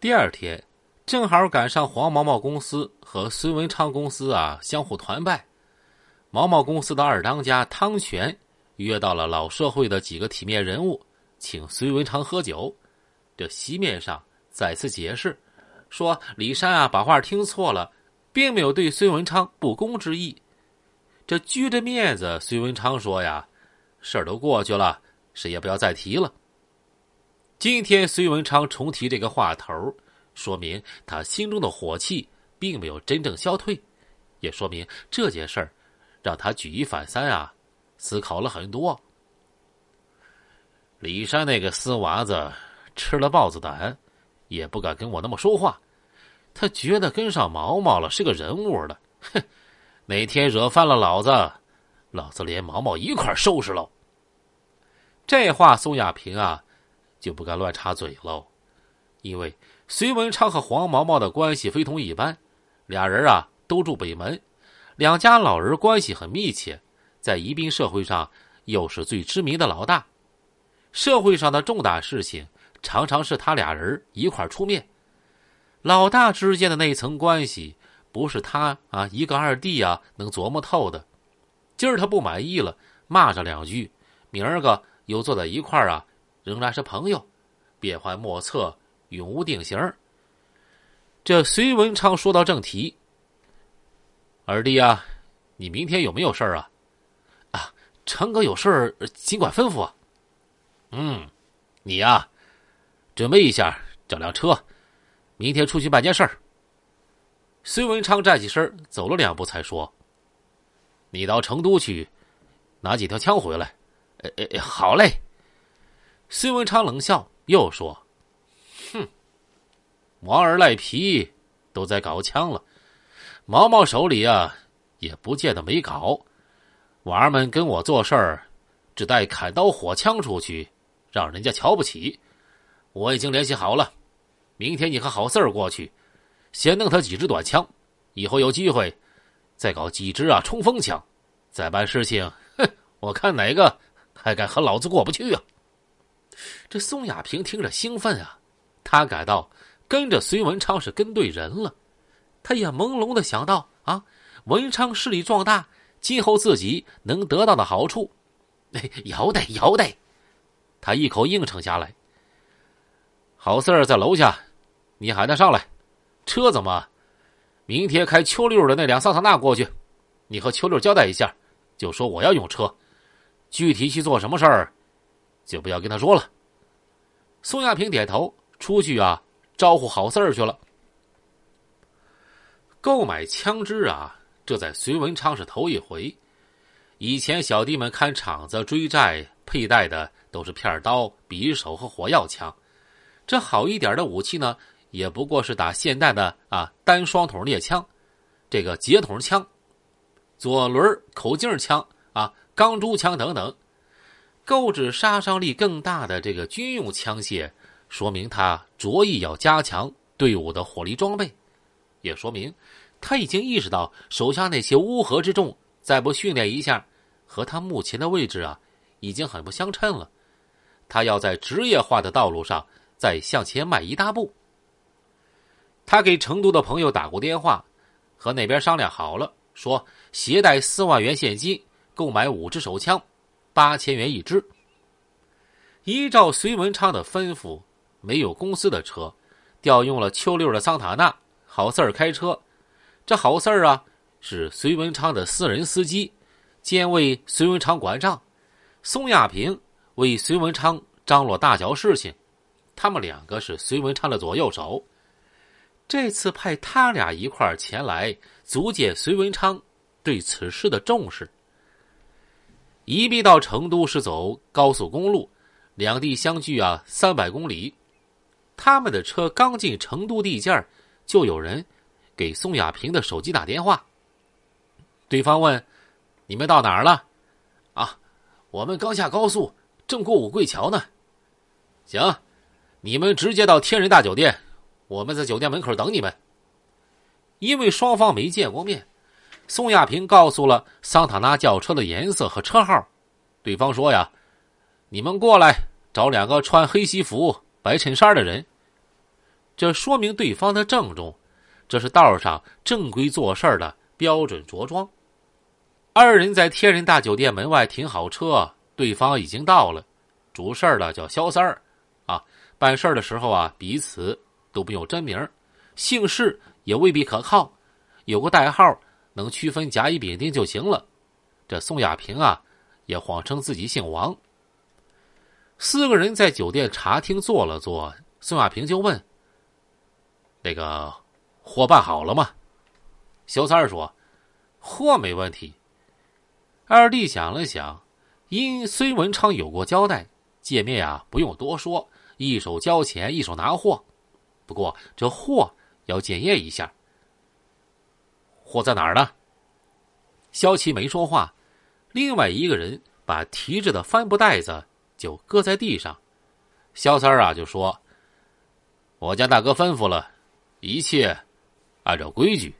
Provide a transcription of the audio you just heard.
第二天，正好赶上黄毛毛公司和孙文昌公司啊相互团拜。毛毛公司的二当家汤泉约到了老社会的几个体面人物，请孙文昌喝酒。这席面上再次解释，说李山啊把话听错了，并没有对孙文昌不公之意。这拘着面子，孙文昌说呀：“事儿都过去了，谁也不要再提了。”今天孙文昌重提这个话头，说明他心中的火气并没有真正消退，也说明这件事儿。让他举一反三啊，思考了很多。李山那个死娃子吃了豹子胆，也不敢跟我那么说话。他觉得跟上毛毛了是个人物了，哼！哪天惹翻了老子，老子连毛毛一块收拾喽。这话宋亚平啊就不敢乱插嘴喽，因为隋文昌和黄毛毛的关系非同一般，俩人啊都住北门。两家老人关系很密切，在宜宾社会上又是最知名的老大，社会上的重大事情常常是他俩人一块出面。老大之间的那层关系，不是他啊一个二弟啊能琢磨透的。今儿他不满意了，骂上两句，明儿个又坐在一块啊，仍然是朋友，变幻莫测，永无定型。这隋文昌说到正题。二弟啊，你明天有没有事儿啊？啊，成哥有事儿尽管吩咐。嗯，你呀，准备一下找辆车，明天出去办件事儿。隋文昌站起身走了两步，才说：“你到成都去拿几条枪回来。”哎哎，好嘞。孙文昌冷笑，又说：“哼，王二赖皮都在搞枪了。”毛毛手里啊，也不见得没搞。娃儿们跟我做事儿，只带砍刀火枪出去，让人家瞧不起。我已经联系好了，明天你和郝四儿过去，先弄他几支短枪，以后有机会再搞几支啊冲锋枪。再办事情，哼，我看哪个还敢和老子过不去啊！这宋亚平听着兴奋啊，他感到跟着隋文昌是跟对人了。他也朦胧的想到啊，文昌势力壮大，今后自己能得到的好处，哎，有得有得。他一口应承下来。好事儿在楼下，你喊他上来。车怎么，明天开秋六的那辆桑塔纳过去，你和秋六交代一下，就说我要用车，具体去做什么事儿，就不要跟他说了。宋亚平点头，出去啊，招呼好事儿去了。购买枪支啊，这在隋文昌是头一回。以前小弟们看场子、追债，佩戴的都是片刀、匕首和火药枪。这好一点的武器呢，也不过是打现代的啊单双筒猎枪，这个截筒枪、左轮口径枪啊、钢珠枪等等。购置杀伤力更大的这个军用枪械，说明他着意要加强队伍的火力装备。也说明，他已经意识到手下那些乌合之众再不训练一下，和他目前的位置啊，已经很不相称了。他要在职业化的道路上再向前迈一大步。他给成都的朋友打过电话，和那边商量好了，说携带四万元现金购买五支手枪，八千元一支。依照隋文昌的吩咐，没有公司的车，调用了秋六的桑塔纳。好四儿开车，这好四儿啊是隋文昌的私人司机，兼为隋文昌管账。宋亚平为隋文昌张罗大小事情，他们两个是隋文昌的左右手。这次派他俩一块儿前来，足见隋文昌对此事的重视。宜宾到成都是走高速公路，两地相距啊三百公里。他们的车刚进成都地界儿。就有人给宋亚平的手机打电话。对方问：“你们到哪儿了？”“啊，我们刚下高速，正过五桂桥呢。”“行，你们直接到天人大酒店，我们在酒店门口等你们。”因为双方没见过面，宋亚平告诉了桑塔纳轿车的颜色和车号。对方说：“呀，你们过来找两个穿黑西服、白衬衫的人。”这说明对方的郑重，这是道上正规做事的标准着装。二人在天人大酒店门外停好车，对方已经到了。主事的叫肖三儿，啊，办事的时候啊，彼此都不用真名，姓氏也未必可靠，有个代号能区分甲乙丙丁就行了。这宋亚平啊，也谎称自己姓王。四个人在酒店茶厅坐了坐，宋亚平就问：“那个货办好了吗？”肖三儿说：“货没问题。”二弟想了想，因孙文昌有过交代，见面啊不用多说，一手交钱一手拿货。不过这货要检验一下。货在哪儿呢？萧琪没说话，另外一个人把提着的帆布袋子就搁在地上。萧三儿啊就说：“我家大哥吩咐了，一切按照规矩。”